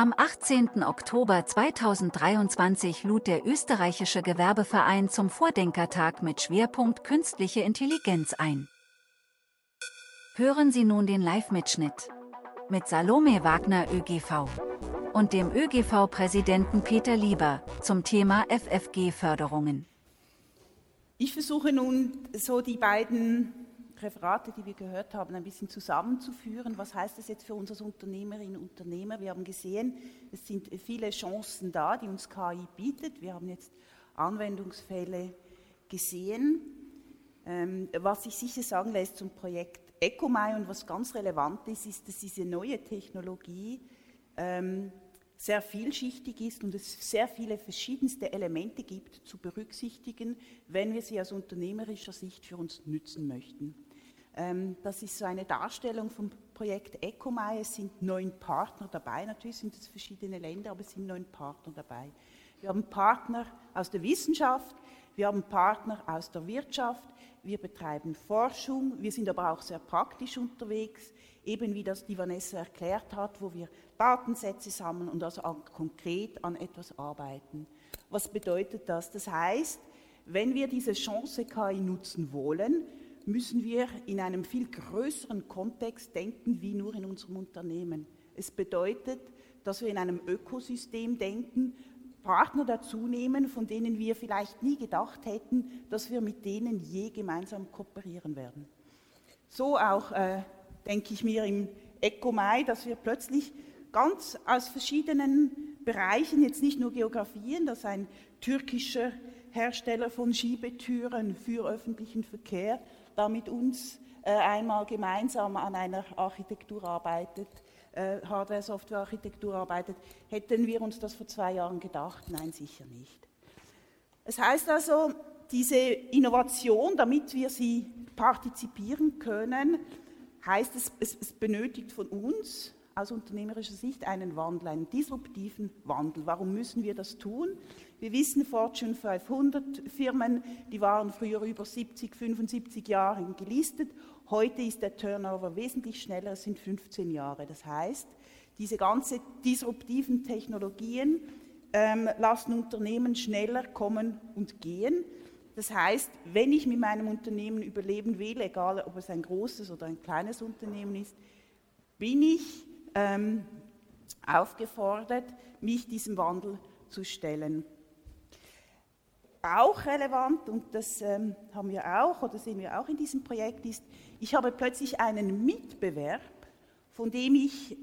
Am 18. Oktober 2023 lud der österreichische Gewerbeverein zum Vordenkertag mit Schwerpunkt Künstliche Intelligenz ein. Hören Sie nun den Live-Mitschnitt mit Salome Wagner ÖGV und dem ÖGV-Präsidenten Peter Lieber zum Thema FFG-Förderungen. Ich versuche nun so die beiden Referate, die wir gehört haben, ein bisschen zusammenzuführen. Was heißt das jetzt für uns als Unternehmerinnen und Unternehmer? Wir haben gesehen, es sind viele Chancen da, die uns KI bietet. Wir haben jetzt Anwendungsfälle gesehen. Ähm, was sich sicher sagen lässt zum Projekt EcoMai und was ganz relevant ist, ist, dass diese neue Technologie ähm, sehr vielschichtig ist und es sehr viele verschiedenste Elemente gibt zu berücksichtigen, wenn wir sie aus unternehmerischer Sicht für uns nützen möchten. Ähm, das ist so eine Darstellung vom Projekt EcoMai. Es sind neun Partner dabei. Natürlich sind es verschiedene Länder, aber es sind neun Partner dabei. Wir haben Partner aus der Wissenschaft, wir haben Partner aus der Wirtschaft, wir betreiben Forschung, wir sind aber auch sehr praktisch unterwegs, eben wie das die Vanessa erklärt hat, wo wir Datensätze sammeln und also konkret an etwas arbeiten. Was bedeutet das? Das heißt, wenn wir diese Chance KI nutzen wollen, müssen wir in einem viel größeren Kontext denken wie nur in unserem Unternehmen. Es bedeutet, dass wir in einem Ökosystem denken, Partner dazu nehmen, von denen wir vielleicht nie gedacht hätten, dass wir mit denen je gemeinsam kooperieren werden. So auch äh, denke ich mir im ECOMAI, dass wir plötzlich ganz aus verschiedenen Bereichen, jetzt nicht nur Geografien, dass ein türkischer Hersteller von Schiebetüren für öffentlichen Verkehr da mit uns äh, einmal gemeinsam an einer Architektur arbeitet, äh, Hardware-Software-Architektur arbeitet, hätten wir uns das vor zwei Jahren gedacht? Nein, sicher nicht. Es heißt also, diese Innovation, damit wir sie partizipieren können, heißt es, es, es benötigt von uns aus unternehmerischer Sicht einen Wandel, einen disruptiven Wandel. Warum müssen wir das tun? Wir wissen, Fortune 500 Firmen, die waren früher über 70, 75 Jahre gelistet. Heute ist der Turnover wesentlich schneller, es sind 15 Jahre. Das heißt, diese ganzen disruptiven Technologien ähm, lassen Unternehmen schneller kommen und gehen. Das heißt, wenn ich mit meinem Unternehmen überleben will, egal ob es ein großes oder ein kleines Unternehmen ist, bin ich ähm, aufgefordert, mich diesem Wandel zu stellen auch relevant, und das ähm, haben wir auch oder sehen wir auch in diesem Projekt, ist, ich habe plötzlich einen Mitbewerb, von dem ich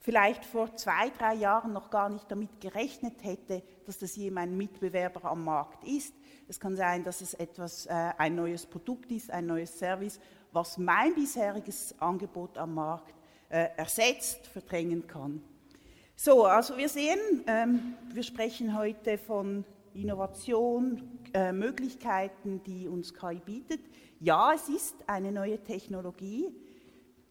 vielleicht vor zwei, drei Jahren noch gar nicht damit gerechnet hätte, dass das je mein Mitbewerber am Markt ist. Es kann sein, dass es etwas, äh, ein neues Produkt ist, ein neues Service, was mein bisheriges Angebot am Markt äh, ersetzt, verdrängen kann. So, also wir sehen, ähm, wir sprechen heute von Innovation, äh, Möglichkeiten, die uns KI bietet. Ja, es ist eine neue Technologie,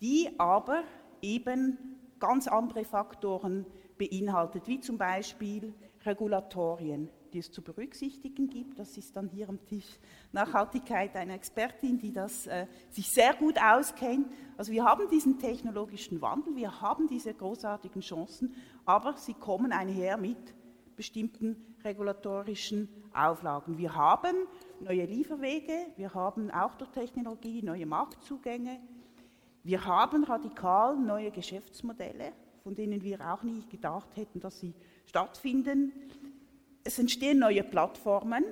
die aber eben ganz andere Faktoren beinhaltet, wie zum Beispiel Regulatorien, die es zu berücksichtigen gibt. Das ist dann hier am Tisch Nachhaltigkeit eine Expertin, die das äh, sich sehr gut auskennt. Also wir haben diesen technologischen Wandel, wir haben diese großartigen Chancen, aber sie kommen einher mit bestimmten regulatorischen Auflagen. Wir haben neue Lieferwege, wir haben auch durch Technologie neue Marktzugänge, wir haben radikal neue Geschäftsmodelle, von denen wir auch nie gedacht hätten, dass sie stattfinden. Es entstehen neue Plattformen,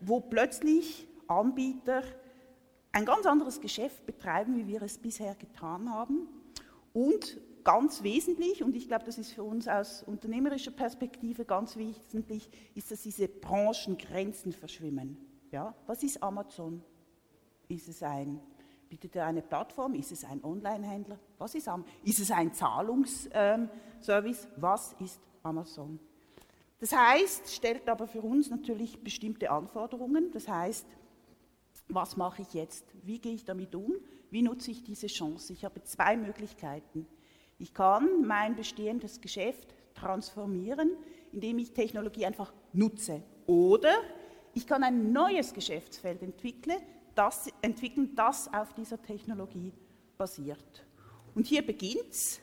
wo plötzlich Anbieter ein ganz anderes Geschäft betreiben, wie wir es bisher getan haben. Und ganz wesentlich, und ich glaube, das ist für uns aus unternehmerischer Perspektive ganz wesentlich, ist, dass diese Branchengrenzen verschwimmen. Ja? Was ist Amazon? Ist es ein, bietet er eine Plattform? Ist es ein Online-Händler? Was ist Amazon? Ist es ein Zahlungsservice? Ähm, Was ist Amazon? Das heißt, stellt aber für uns natürlich bestimmte Anforderungen. Das heißt, was mache ich jetzt? Wie gehe ich damit um? Wie nutze ich diese Chance? Ich habe zwei Möglichkeiten. Ich kann mein bestehendes Geschäft transformieren, indem ich Technologie einfach nutze. Oder ich kann ein neues Geschäftsfeld entwickeln, das, entwickeln, das auf dieser Technologie basiert. Und hier beginnt es.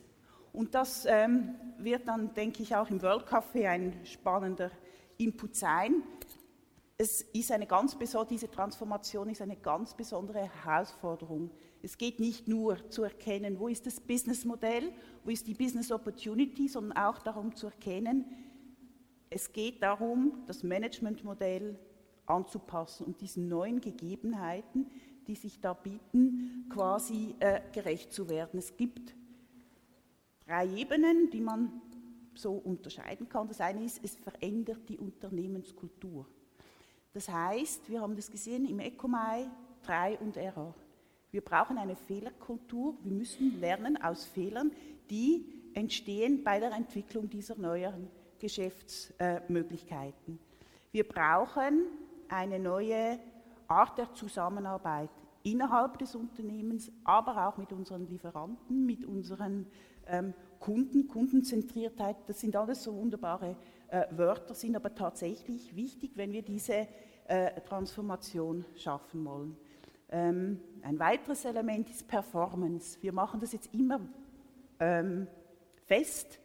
Und das ähm, wird dann, denke ich, auch im World Café ein spannender Input sein. Es ist eine ganz diese Transformation ist eine ganz besondere Herausforderung. Es geht nicht nur zu erkennen, wo ist das Businessmodell, wo ist die Business Opportunity, sondern auch darum zu erkennen, es geht darum, das Managementmodell anzupassen und diesen neuen Gegebenheiten, die sich da bieten, quasi äh, gerecht zu werden. Es gibt drei Ebenen, die man so unterscheiden kann. Das eine ist, es verändert die Unternehmenskultur. Das heißt, wir haben das gesehen im ECOMAI, 3 und Error. Wir brauchen eine Fehlerkultur. Wir müssen lernen aus Fehlern, die entstehen bei der Entwicklung dieser neuen Geschäftsmöglichkeiten. Wir brauchen eine neue Art der Zusammenarbeit innerhalb des Unternehmens, aber auch mit unseren Lieferanten, mit unseren ähm, Kunden, Kundenzentriertheit, das sind alles so wunderbare äh, Wörter, sind aber tatsächlich wichtig, wenn wir diese äh, Transformation schaffen wollen. Ähm, ein weiteres Element ist Performance. Wir machen das jetzt immer ähm, fest,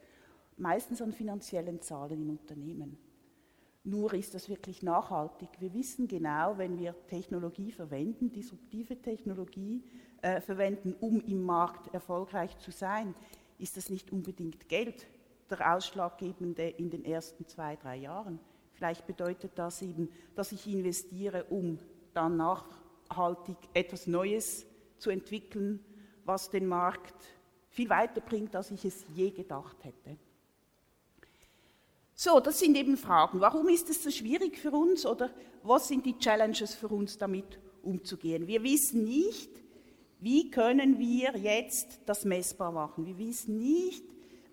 meistens an finanziellen Zahlen im Unternehmen. Nur ist das wirklich nachhaltig. Wir wissen genau, wenn wir Technologie verwenden, disruptive Technologie äh, verwenden, um im Markt erfolgreich zu sein, ist das nicht unbedingt Geld der Ausschlaggebende in den ersten zwei, drei Jahren. Vielleicht bedeutet das eben, dass ich investiere, um dann nachhaltig etwas Neues zu entwickeln, was den Markt viel weiter bringt, als ich es je gedacht hätte. So, das sind eben Fragen. Warum ist es so schwierig für uns oder was sind die Challenges für uns damit umzugehen? Wir wissen nicht, wie können wir jetzt das messbar machen. Wir wissen nicht,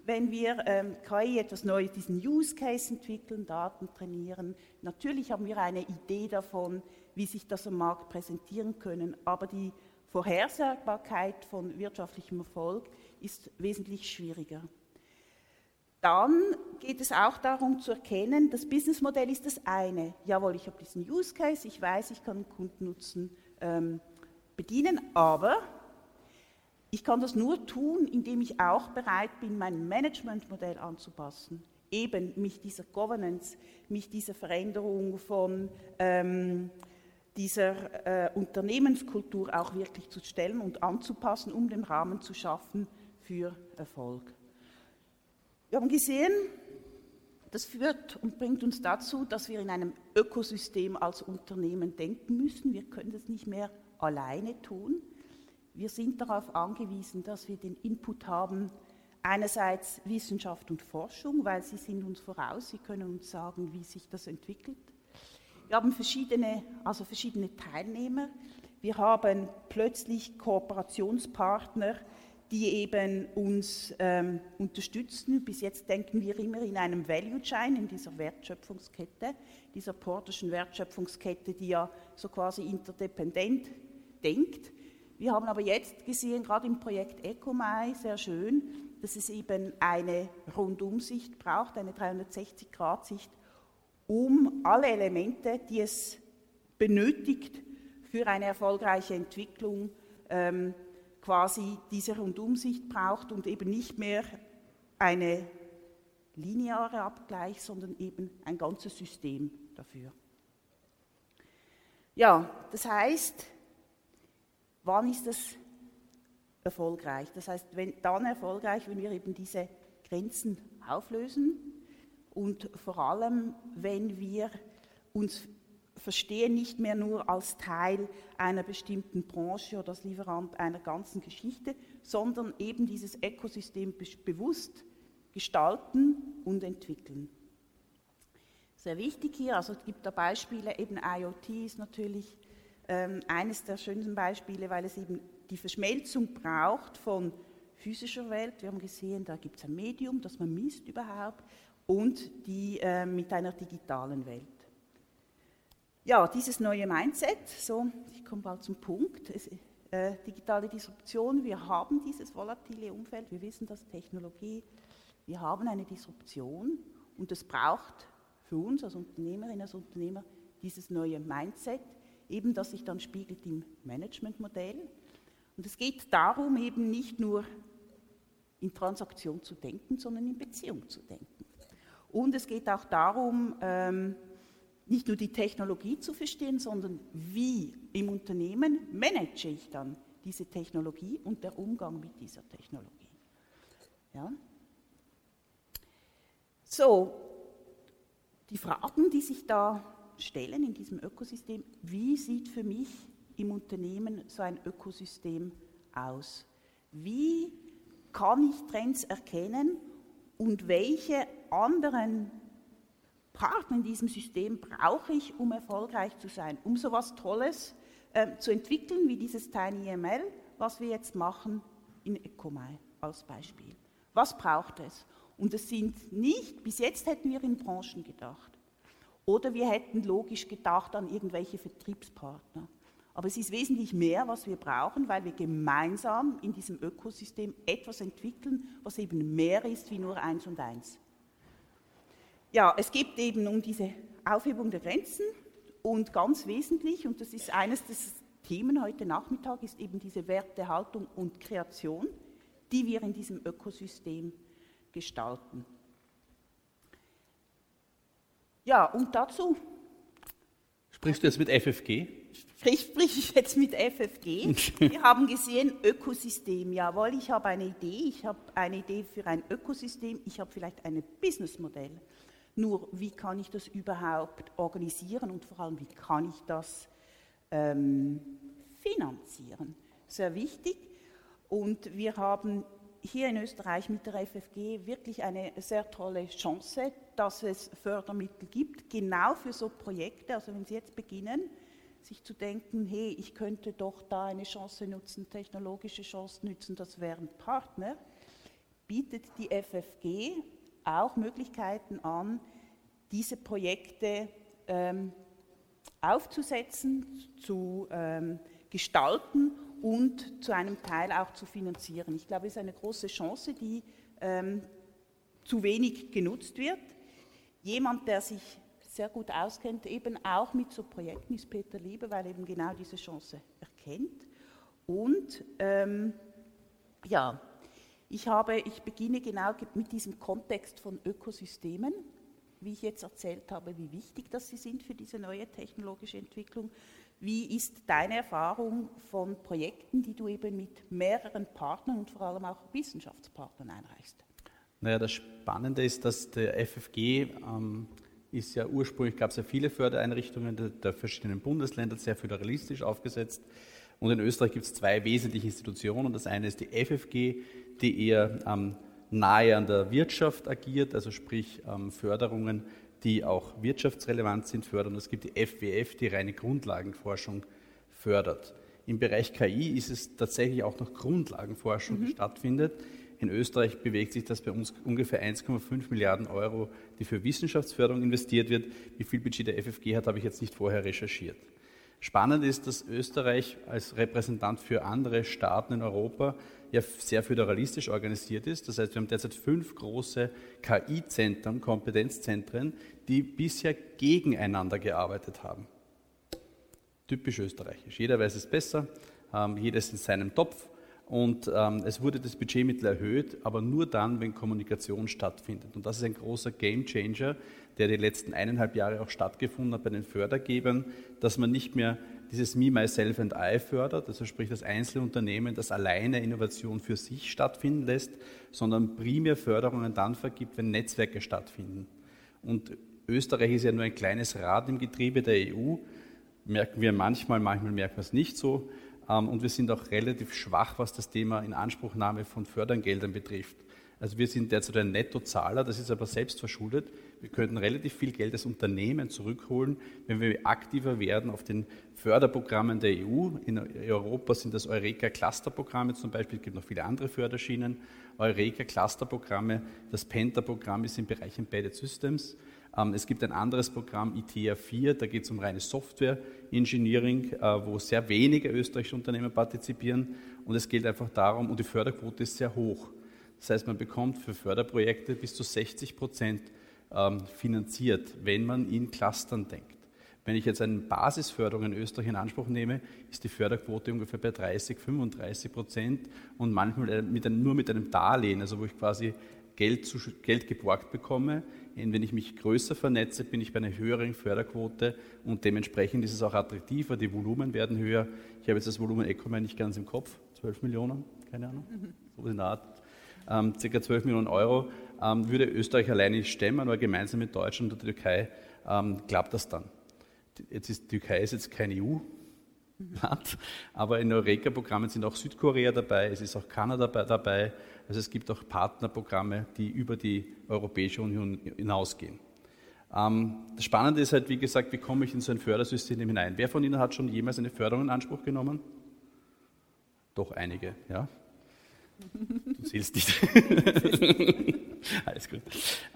wenn wir ähm, KI etwas Neues, diesen Use Case entwickeln, Daten trainieren. Natürlich haben wir eine Idee davon, wie sich das am Markt präsentieren können, aber die Vorhersagbarkeit von wirtschaftlichem Erfolg ist wesentlich schwieriger. Dann geht es auch darum zu erkennen, das Businessmodell ist das eine. Jawohl, ich habe diesen Use Case, ich weiß, ich kann Kundennutzen ähm, bedienen, aber ich kann das nur tun, indem ich auch bereit bin, mein Managementmodell anzupassen. Eben mich dieser Governance, mich dieser Veränderung von ähm, dieser äh, Unternehmenskultur auch wirklich zu stellen und anzupassen, um den Rahmen zu schaffen für Erfolg. Wir haben gesehen, das führt und bringt uns dazu, dass wir in einem Ökosystem als Unternehmen denken müssen. Wir können das nicht mehr alleine tun. Wir sind darauf angewiesen, dass wir den Input haben, einerseits Wissenschaft und Forschung, weil sie sind uns voraus, sie können uns sagen, wie sich das entwickelt. Wir haben verschiedene, also verschiedene Teilnehmer. Wir haben plötzlich Kooperationspartner, die eben uns ähm, unterstützen. Bis jetzt denken wir immer in einem Value Chain, in dieser Wertschöpfungskette, dieser portischen Wertschöpfungskette, die ja so quasi interdependent denkt. Wir haben aber jetzt gesehen, gerade im Projekt EcoMai, sehr schön, dass es eben eine Rundumsicht braucht, eine 360-Grad-Sicht, um alle Elemente, die es benötigt für eine erfolgreiche Entwicklung, ähm, quasi diese Rundumsicht braucht und eben nicht mehr eine lineare Abgleich, sondern eben ein ganzes System dafür. Ja, das heißt, wann ist das erfolgreich? Das heißt, wenn, dann erfolgreich, wenn wir eben diese Grenzen auflösen und vor allem, wenn wir uns verstehen nicht mehr nur als Teil einer bestimmten Branche oder als Lieferant einer ganzen Geschichte, sondern eben dieses Ökosystem bewusst gestalten und entwickeln. Sehr wichtig hier, also es gibt da Beispiele, eben IoT ist natürlich ähm, eines der schönsten Beispiele, weil es eben die Verschmelzung braucht von physischer Welt. Wir haben gesehen, da gibt es ein Medium, das man misst überhaupt, und die äh, mit einer digitalen Welt. Ja, dieses neue Mindset, so, ich komme bald zum Punkt, es, äh, digitale Disruption, wir haben dieses volatile Umfeld, wir wissen das, Technologie, wir haben eine Disruption und es braucht für uns als Unternehmerin, als Unternehmer dieses neue Mindset, eben das sich dann spiegelt im Managementmodell. Und es geht darum, eben nicht nur in Transaktion zu denken, sondern in Beziehung zu denken. Und es geht auch darum, ähm, nicht nur die Technologie zu verstehen, sondern wie im Unternehmen manage ich dann diese Technologie und der Umgang mit dieser Technologie. Ja? So, die Fragen, die sich da stellen in diesem Ökosystem, wie sieht für mich im Unternehmen so ein Ökosystem aus? Wie kann ich Trends erkennen und welche anderen Partner in diesem System brauche ich, um erfolgreich zu sein, um so etwas Tolles äh, zu entwickeln wie dieses TinyML, was wir jetzt machen in Ecomai als Beispiel. Was braucht es? Und es sind nicht, bis jetzt hätten wir in Branchen gedacht. Oder wir hätten logisch gedacht an irgendwelche Vertriebspartner. Aber es ist wesentlich mehr, was wir brauchen, weil wir gemeinsam in diesem Ökosystem etwas entwickeln, was eben mehr ist wie nur eins und eins. Ja, es geht eben um diese Aufhebung der Grenzen und ganz wesentlich, und das ist eines der Themen heute Nachmittag, ist eben diese Wertehaltung und Kreation, die wir in diesem Ökosystem gestalten. Ja, und dazu. Sprichst du jetzt mit FFG? sprich ich jetzt mit FFG. Wir haben gesehen, Ökosystem, jawohl, ich habe eine Idee, ich habe eine Idee für ein Ökosystem, ich habe vielleicht ein Businessmodell. Nur, wie kann ich das überhaupt organisieren und vor allem, wie kann ich das ähm, finanzieren? Sehr wichtig. Und wir haben hier in Österreich mit der FFG wirklich eine sehr tolle Chance, dass es Fördermittel gibt, genau für so Projekte. Also wenn Sie jetzt beginnen, sich zu denken, hey, ich könnte doch da eine Chance nutzen, technologische Chance nutzen, das wären Partner, bietet die FFG auch Möglichkeiten an, diese Projekte ähm, aufzusetzen, zu ähm, gestalten und zu einem Teil auch zu finanzieren. Ich glaube, es ist eine große Chance, die ähm, zu wenig genutzt wird. Jemand, der sich sehr gut auskennt, eben auch mit so Projekten, ist Peter Liebe, weil er eben genau diese Chance erkennt. Und ähm, ja, ich, habe, ich beginne genau mit diesem Kontext von Ökosystemen, wie ich jetzt erzählt habe, wie wichtig das sie sind für diese neue technologische Entwicklung. Wie ist deine Erfahrung von Projekten, die du eben mit mehreren Partnern und vor allem auch Wissenschaftspartnern einreichst? Naja, das Spannende ist, dass der FFG ähm, ist ja ursprünglich, gab es ja viele Fördereinrichtungen der, der, verschiedenen Bundesländer, sehr föderalistisch aufgesetzt. Und in Österreich gibt es zwei wesentliche Institutionen. Das eine ist die FFG, die eher ähm, nahe an der Wirtschaft agiert, also sprich ähm, Förderungen, die auch wirtschaftsrelevant sind, fördern. Es gibt die FWF, die reine Grundlagenforschung fördert. Im Bereich KI ist es tatsächlich auch noch Grundlagenforschung, die mhm. stattfindet. In Österreich bewegt sich das bei uns ungefähr 1,5 Milliarden Euro, die für Wissenschaftsförderung investiert wird. Wie viel Budget der FFG hat, habe ich jetzt nicht vorher recherchiert. Spannend ist, dass Österreich als Repräsentant für andere Staaten in Europa ja sehr föderalistisch organisiert ist. Das heißt, wir haben derzeit fünf große KI-Zentren, Kompetenzzentren, die bisher gegeneinander gearbeitet haben. Typisch österreichisch. Jeder weiß es besser, ähm, jeder ist in seinem Topf und ähm, es wurde das Budgetmittel erhöht, aber nur dann, wenn Kommunikation stattfindet. Und das ist ein großer Gamechanger, der die letzten eineinhalb Jahre auch stattgefunden hat bei den Fördergebern, dass man nicht mehr dieses Me, Myself and I fördert, also sprich das Einzelunternehmen, das alleine Innovation für sich stattfinden lässt, sondern primär Förderungen dann vergibt, wenn Netzwerke stattfinden. Und Österreich ist ja nur ein kleines Rad im Getriebe der EU, merken wir manchmal, manchmal merken wir es nicht so. Ähm, und wir sind auch relativ schwach, was das Thema Inanspruchnahme von Fördergeldern betrifft. Also wir sind derzeit ein Nettozahler, das ist aber selbst verschuldet. Wir könnten relativ viel Geld als Unternehmen zurückholen, wenn wir aktiver werden auf den Förderprogrammen der EU. In Europa sind das Eureka-Clusterprogramme zum Beispiel, es gibt noch viele andere Förderschienen. Eureka-Clusterprogramme, das Penta-Programm ist im Bereich Embedded Systems. Ähm, es gibt ein anderes Programm, ITEA 4, da geht es um reine Software Engineering, äh, wo sehr wenige österreichische Unternehmen partizipieren. Und es geht einfach darum, und die Förderquote ist sehr hoch. Das heißt, man bekommt für Förderprojekte bis zu 60 Prozent ähm, finanziert, wenn man in Clustern denkt. Wenn ich jetzt eine Basisförderung in Österreich in Anspruch nehme, ist die Förderquote ungefähr bei 30, 35 Prozent und manchmal äh, mit einem, nur mit einem Darlehen, also wo ich quasi Geld, zu, Geld geborgt bekomme. Wenn ich mich größer vernetze, bin ich bei einer höheren Förderquote und dementsprechend ist es auch attraktiver, die Volumen werden höher. Ich habe jetzt das Volumen Ecoman nicht ganz im Kopf, 12 Millionen, keine Ahnung, mhm. so in der Art, ähm, circa 12 Millionen Euro, ähm, würde Österreich alleine nicht stemmen, aber gemeinsam mit Deutschland und der Türkei ähm, klappt das dann. Jetzt ist die Türkei ist jetzt kein EU-Land, aber in Eureka-Programmen sind auch Südkorea dabei, es ist auch Kanada dabei, also es gibt auch Partnerprogramme, die über die Europäische Union hinausgehen. Ähm, das Spannende ist halt, wie gesagt, wie komme ich in so ein Fördersystem hinein? Wer von Ihnen hat schon jemals eine Förderung in Anspruch genommen? Doch einige, ja. Du zählst nicht. Alles gut.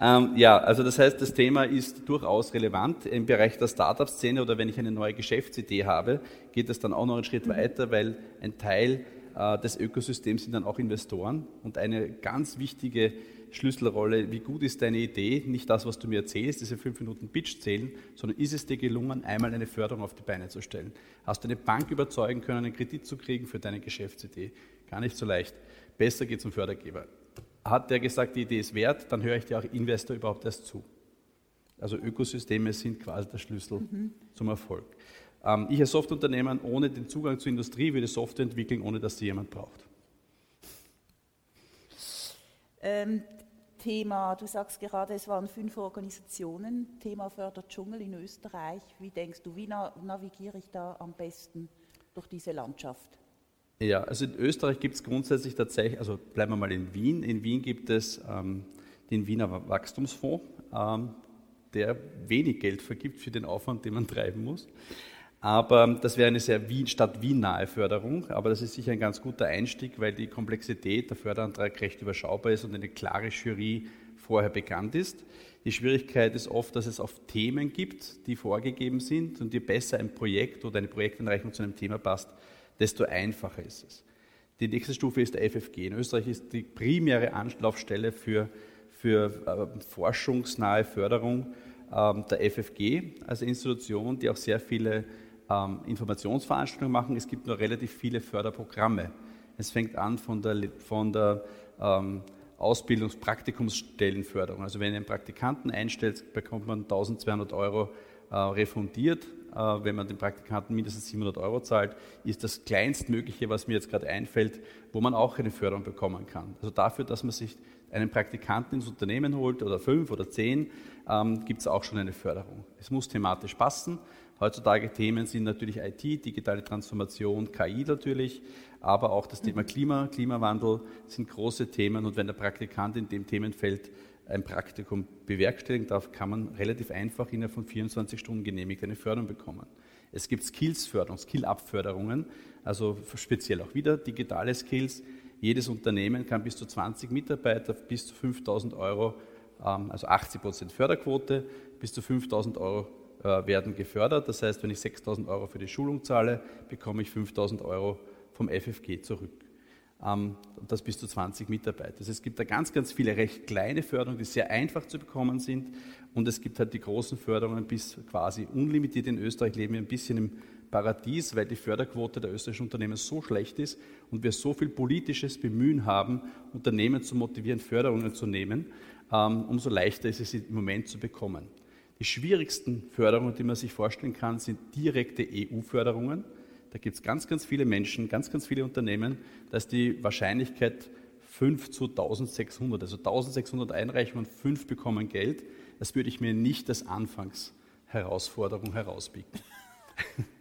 Ähm, ja, also das heißt, das Thema ist durchaus relevant im Bereich der Startup-Szene oder wenn ich eine neue Geschäftsidee habe, geht es dann auch noch einen Schritt mhm. weiter, weil ein Teil äh, des Ökosystems sind dann auch Investoren und eine ganz wichtige Schlüsselrolle, wie gut ist deine Idee, nicht das, was du mir erzählst, diese fünf Minuten Pitch zählen, sondern ist es dir gelungen, einmal eine Förderung auf die Beine zu stellen? Hast du eine Bank überzeugen können, einen Kredit zu kriegen für deine Geschäftsidee? Gar nicht so leicht. Besser geht zum Fördergeber. Hat der gesagt, die Idee ist wert, dann höre ich dir auch Investor überhaupt erst zu. Also Ökosysteme sind quasi der Schlüssel mhm. zum Erfolg. Ähm, ich als Softwareunternehmen ohne den Zugang zur Industrie würde Software entwickeln, ohne dass sie jemand braucht. Ähm, Thema, du sagst gerade, es waren fünf Organisationen, Thema Förderdschungel in Österreich. Wie denkst du, wie navigiere ich da am besten durch diese Landschaft? Ja, also in Österreich gibt es grundsätzlich tatsächlich, also bleiben wir mal in Wien. In Wien gibt es ähm, den Wiener Wachstumsfonds, ähm, der wenig Geld vergibt für den Aufwand, den man treiben muss. Aber das wäre eine sehr Wien, Stadt Wien-nahe Förderung. Aber das ist sicher ein ganz guter Einstieg, weil die Komplexität der Förderantrag recht überschaubar ist und eine klare Jury vorher bekannt ist. Die Schwierigkeit ist oft, dass es auf Themen gibt, die vorgegeben sind und je besser ein Projekt oder eine Projekteinreichung zu einem Thema passt, desto einfacher ist es. Die nächste Stufe ist der FFG. In Österreich ist die primäre Anlaufstelle für, für äh, forschungsnahe Förderung äh, der FFG als Institution, die auch sehr viele ähm, Informationsveranstaltungen machen. Es gibt nur relativ viele Förderprogramme. Es fängt an von der, von der ähm, Ausbildungspraktikumsstellenförderung. Also wenn ihr einen Praktikanten einstellt, bekommt man 1200 Euro äh, refundiert wenn man den Praktikanten mindestens 700 Euro zahlt, ist das kleinstmögliche, was mir jetzt gerade einfällt, wo man auch eine Förderung bekommen kann. Also dafür, dass man sich einen Praktikanten ins Unternehmen holt oder fünf oder zehn, ähm, gibt es auch schon eine Förderung. Es muss thematisch passen. Heutzutage Themen sind natürlich IT, digitale Transformation, KI natürlich, aber auch das Thema Klima, Klimawandel sind große Themen und wenn der Praktikant in dem Themenfeld ein Praktikum bewerkstelligen darf, kann man relativ einfach innerhalb von 24 Stunden genehmigt eine Förderung bekommen. Es gibt Skills-Förderung, Skill-Up-Förderungen, also speziell auch wieder digitale Skills. Jedes Unternehmen kann bis zu 20 Mitarbeiter bis zu 5000 Euro, ähm, also 80 Prozent Förderquote, bis zu 5000 Euro äh, werden gefördert. Das heißt, wenn ich 6000 Euro für die Schulung zahle, bekomme ich 5000 Euro vom FFG zurück. Ähm, das bis zu 20 Mitarbeiter. Also es gibt da ganz, ganz viele recht kleine Förderungen, die sehr einfach zu bekommen sind. Und es gibt halt die großen Förderungen bis quasi unlimitiert. In Österreich leben wir ein bisschen im Paradies, weil die Förderquote der österreichischen Unternehmen so schlecht ist und wir so viel politisches Bemühen haben, Unternehmen zu motivieren, Förderungen zu nehmen, ähm, umso leichter ist es im Moment zu bekommen. Die schwierigsten Förderungen, die man sich vorstellen kann, sind direkte EU-Förderungen. Da gibt es ganz, ganz viele Menschen, ganz, ganz viele Unternehmen. Da ist die Wahrscheinlichkeit 5 zu 1600. Also 1600 Einreichungen, 5 bekommen Geld. Das würde ich mir nicht als Anfangsherausforderung herauspicken.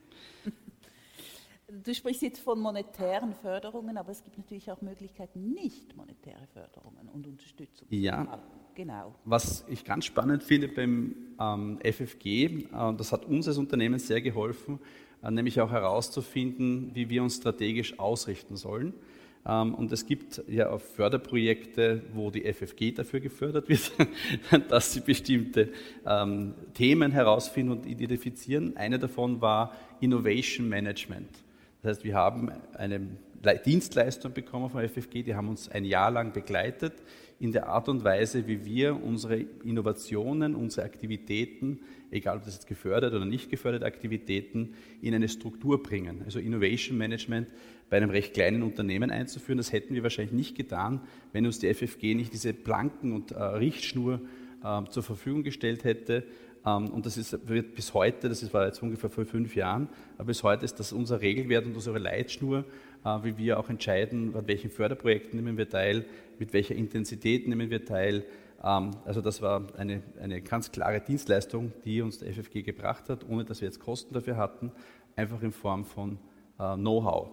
Du sprichst jetzt von monetären Förderungen, aber es gibt natürlich auch Möglichkeiten, nicht monetäre Förderungen und Unterstützung. Ja, genau. Was ich ganz spannend finde beim ähm, FFG, äh, das hat uns als Unternehmen sehr geholfen, nämlich auch herauszufinden, wie wir uns strategisch ausrichten sollen. Ähm, und es gibt ja auch Förderprojekte, wo die FFG dafür gefördert wird, dass sie bestimmte ähm, Themen herausfinden und identifizieren. Eine davon war Innovation Management. Das heißt, wir haben eine Dienstleistung bekommen von FFG, die haben uns ein Jahr lang begleitet in der Art und Weise, wie wir unsere Innovationen, unsere Aktivitäten, egal ob das jetzt gefördert oder nicht geförderte Aktivitäten, in eine Struktur bringen. Also Innovation Management bei einem recht kleinen Unternehmen einzuführen, das hätten wir wahrscheinlich nicht getan, wenn uns die FFG nicht diese Planken und äh, Richtschnur äh, zur Verfügung gestellt hätte. Ähm, und das ist, wird bis heute, das war jetzt ungefähr vor fünf Jahren, aber bis heute ist das unser Regelwert und unsere Leitschnur, wie wir auch entscheiden, an welchen Förderprojekten nehmen wir teil, mit welcher Intensität nehmen wir teil. Ähm, also das war eine, eine ganz klare Dienstleistung, die uns der FFG gebracht hat, ohne dass wir jetzt Kosten dafür hatten, einfach in Form von äh, Know-how.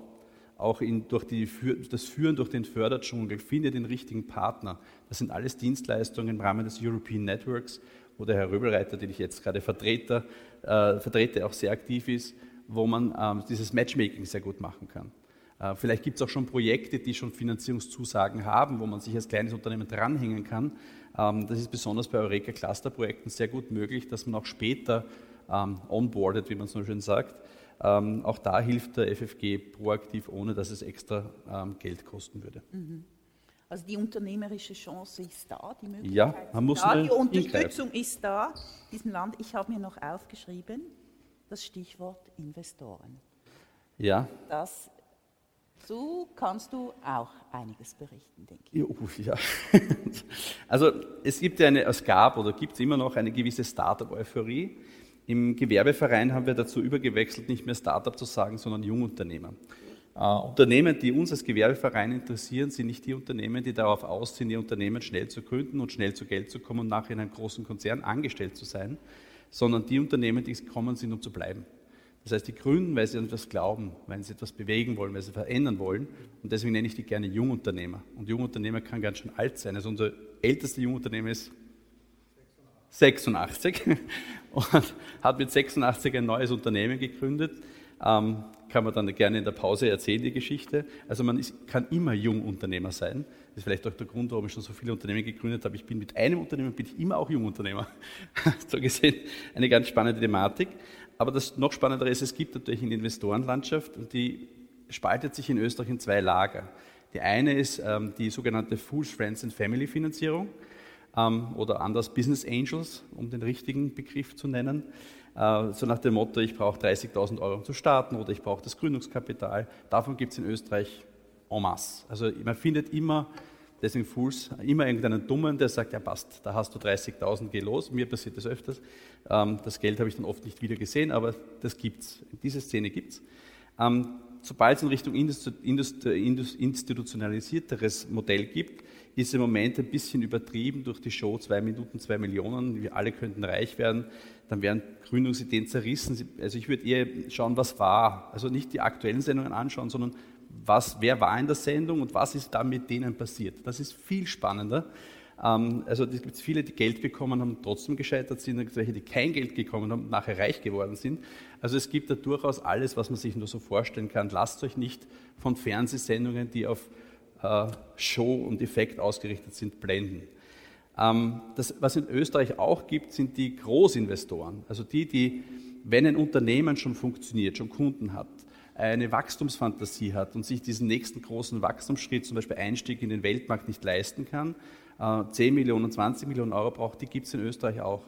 Auch in, durch die, das Führen durch den Förderdschungel, finde den richtigen Partner. Das sind alles Dienstleistungen im Rahmen des European Networks, wo der Herr Röbelreiter, den ich jetzt gerade vertrete, äh, vertrete auch sehr aktiv ist, wo man ähm, dieses Matchmaking sehr gut machen kann. Äh, vielleicht gibt es auch schon Projekte, die schon Finanzierungszusagen haben, wo man sich als kleines Unternehmen dranhängen kann. Ähm, das ist besonders bei Eureka Cluster Projekten sehr gut möglich, dass man auch später ähm, onboardet, wie man so schön sagt. Ähm, auch da hilft der FFG proaktiv, ohne dass es extra Geld kosten würde. Mhm. Also die unternehmerische Chance ist da, die Möglichkeit ja, man muss da, die Unterstützung ist da diesem Land. Ich habe mir noch aufgeschrieben, das Stichwort Investoren. Ja. Das so kannst du auch einiges berichten, denke ich. Ja. Also es gibt ja eine, es gab oder gibt es immer noch eine gewisse Startup-Euphorie. Im Gewerbeverein haben wir dazu übergewechselt, nicht mehr Startup zu sagen, sondern Jungunternehmer. Äh, Unternehmen, die uns als Gewerbeverein interessieren, sind nicht die Unternehmen, die darauf aus sind, ihr Unternehmen schnell zu gründen und schnell zu Geld zu kommen und nachher in einem großen Konzern angestellt zu sein, sondern die Unternehmen, die gekommen sind, um zu bleiben. Das heißt, die gründen, weil sie an etwas glauben, weil sie etwas bewegen wollen, weil sie verändern wollen. Und deswegen nenne ich die gerne Jungunternehmer. Und Jungunternehmer kann ganz schön alt sein. Also unser ältester Jungunternehmer ist 86 und hat mit 86 ein neues Unternehmen gegründet. Ähm, kann man dann gerne in der Pause erzählen, die Geschichte. Also man ist, kann immer Jungunternehmer sein. Das ist vielleicht auch der Grund, warum ich schon so viele Unternehmen gegründet habe. Ich bin mit einem Unternehmen bin ich immer auch Jungunternehmer. so gesehen eine ganz spannende Thematik. Aber das noch Spannendere ist, es gibt natürlich eine Investorenlandschaft und die spaltet sich in Österreich in zwei Lager. Die eine ist ähm, die sogenannte Fools, Friends and Family Finanzierung ähm, oder anders Business Angels, um den richtigen Begriff zu nennen. Äh, so nach dem Motto, ich brauche 30.000 Euro um zu starten oder ich brauche das Gründungskapital. Davon gibt es in Österreich en masse. Also man findet immer deswegen Fools, immer irgendeinen Dummen, der sagt, ja passt, da hast du 30.000, geh los. Mir passiert das öfters. Ähm, das Geld habe ich dann oft nicht wieder gesehen, aber das gibt es. Diese Szene gibt es. Ähm, sobald es in Richtung institutionalisierteres Modell gibt, ist im Moment ein bisschen übertrieben durch die Show zwei Minuten, zwei Millionen, wir alle könnten reich werden, dann werden Gründungsideen zerrissen. Also ich würde eher schauen, was war. Also nicht die aktuellen Sendungen anschauen, sondern was, wer war in der Sendung und was ist da mit denen passiert. Das ist viel spannender. Ähm, also es gibt viele, die Geld bekommen haben trotzdem gescheitert sind, und welche, die kein Geld bekommen haben nachher reich geworden sind. Also es gibt da durchaus alles, was man sich nur so vorstellen kann. Lasst euch nicht von Fernsehsendungen, die auf äh, Show und Effekt ausgerichtet sind, blenden. Ähm, das, was in Österreich auch gibt, sind die Großinvestoren. Also die, die, wenn ein Unternehmen schon funktioniert, schon Kunden hat, eine Wachstumsfantasie hat und sich diesen nächsten großen Wachstumsschritt, zum Beispiel Einstieg in den Weltmarkt, nicht leisten kann, 10 äh, Millionen, 20 Millionen Euro braucht, die gibt es in Österreich auch.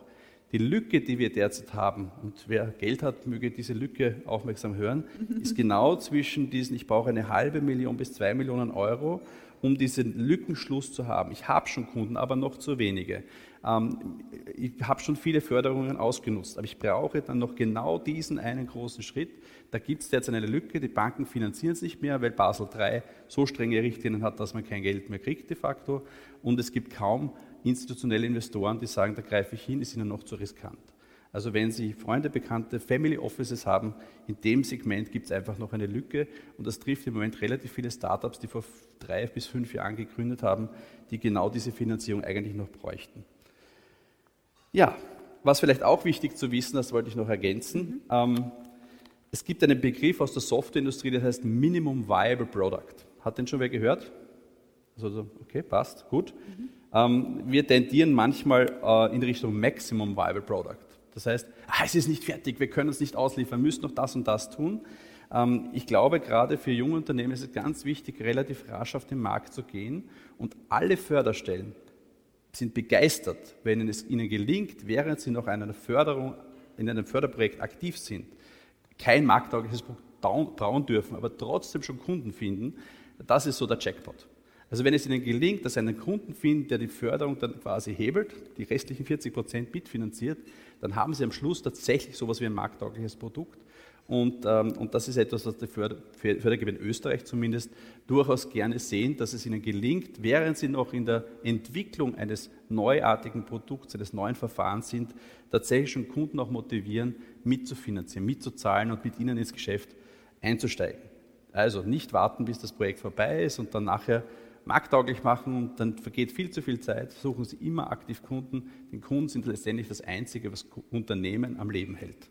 Die Lücke, die wir derzeit haben, und wer Geld hat, möge diese Lücke aufmerksam hören, ist genau zwischen diesen, ich brauche eine halbe Million bis zwei Millionen Euro, um diesen Lückenschluss zu haben. Ich habe schon Kunden, aber noch zu wenige. Ähm, ich habe schon viele Förderungen ausgenutzt, aber ich brauche dann noch genau diesen einen großen Schritt. Da gibt es derzeit eine Lücke, die Banken finanzieren es nicht mehr, weil Basel III so strenge Richtlinien hat, dass man kein Geld mehr kriegt de facto. Und es gibt kaum institutionelle Investoren, die sagen, da greife ich hin, ist ihnen noch zu riskant. Also wenn Sie Freunde, Bekannte, Family Offices haben, in dem Segment gibt es einfach noch eine Lücke und das trifft im Moment relativ viele Startups, die vor drei bis fünf Jahren gegründet haben, die genau diese Finanzierung eigentlich noch bräuchten. Ja, was vielleicht auch wichtig zu wissen, das wollte ich noch ergänzen. Mhm. Ähm, es gibt einen Begriff aus der Softwareindustrie, der heißt Minimum Viable Product. Hat den schon wer gehört? Also, okay, passt, gut. Mhm. Ähm, wir tendieren manchmal äh, in Richtung Maximum Viable Product. Das heißt, ah, es ist nicht fertig, wir können es nicht ausliefern, wir müssen noch das und das tun. Ähm, ich glaube, gerade für junge Unternehmen ist es ganz wichtig, relativ rasch auf den Markt zu gehen und alle Förderstellen sind begeistert, wenn es ihnen gelingt, während sie noch in einer Förderung, in einem Förderprojekt aktiv sind, kein markttaugliches Produkt bauen dürfen, aber trotzdem schon Kunden finden, das ist so der Jackpot. Also wenn es Ihnen gelingt, dass Sie einen Kunden finden, der die Förderung dann quasi hebelt, die restlichen 40 Prozent mitfinanziert, dann haben Sie am Schluss tatsächlich so etwas wie ein markttaugliches Produkt. Und, ähm, und das ist etwas, was die Förder, Fördergeber in Österreich zumindest durchaus gerne sehen, dass es ihnen gelingt, während sie noch in der Entwicklung eines neuartigen Produkts, eines neuen Verfahrens sind, tatsächlich schon Kunden auch motivieren, mitzufinanzieren, mitzuzahlen und mit ihnen ins Geschäft einzusteigen. Also nicht warten, bis das Projekt vorbei ist und dann nachher markttauglich machen und dann vergeht viel zu viel Zeit. Suchen Sie immer aktiv Kunden. Denn Kunden sind letztendlich das Einzige, was Unternehmen am Leben hält.